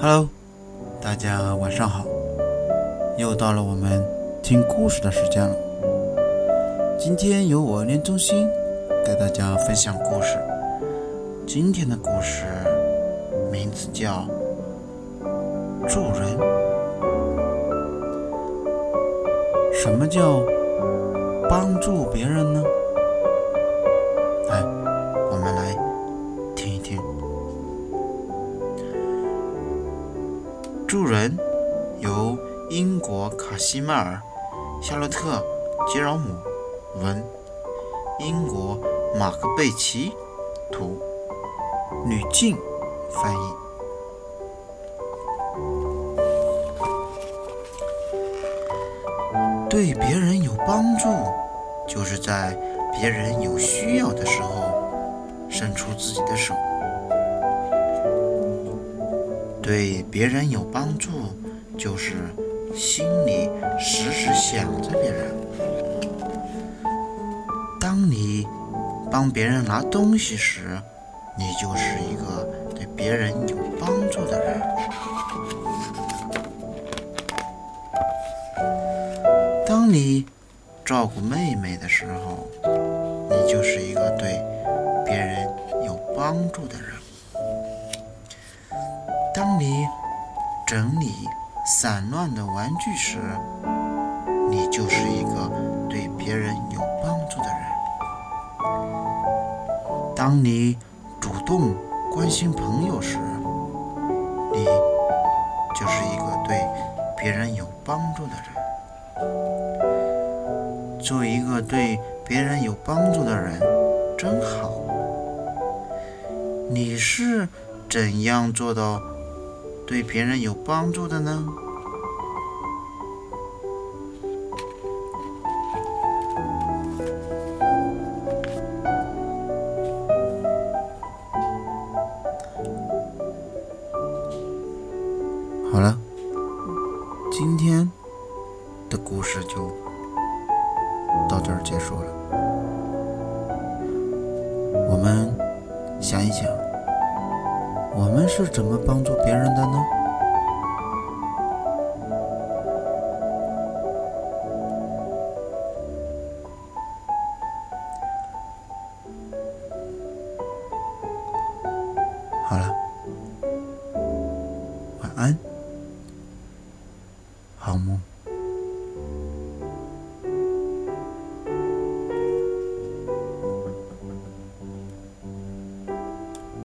Hello，大家晚上好，又到了我们听故事的时间了。今天由我念中心给大家分享故事。今天的故事名字叫《助人》。什么叫帮助别人呢？助人由英国卡西迈尔·夏洛特·杰饶姆文，英国马克贝奇图，吕静翻译。对别人有帮助，就是在别人有需要的时候伸出自己的手。对别人有帮助，就是心里时时想着别人。当你帮别人拿东西时，你就是一个对别人有帮助的人。当你照顾妹妹的时候，你就是一个对别人有帮助的人。当你整理散乱的玩具时，你就是一个对别人有帮助的人。当你主动关心朋友时，你就是一个对别人有帮助的人。做一个对别人有帮助的人，真好。你是怎样做到对别人有帮助的呢？好了，今天的故事就到这儿结束了。我们想一想，我们是怎么帮助别人的呢？好了晚安。好梦。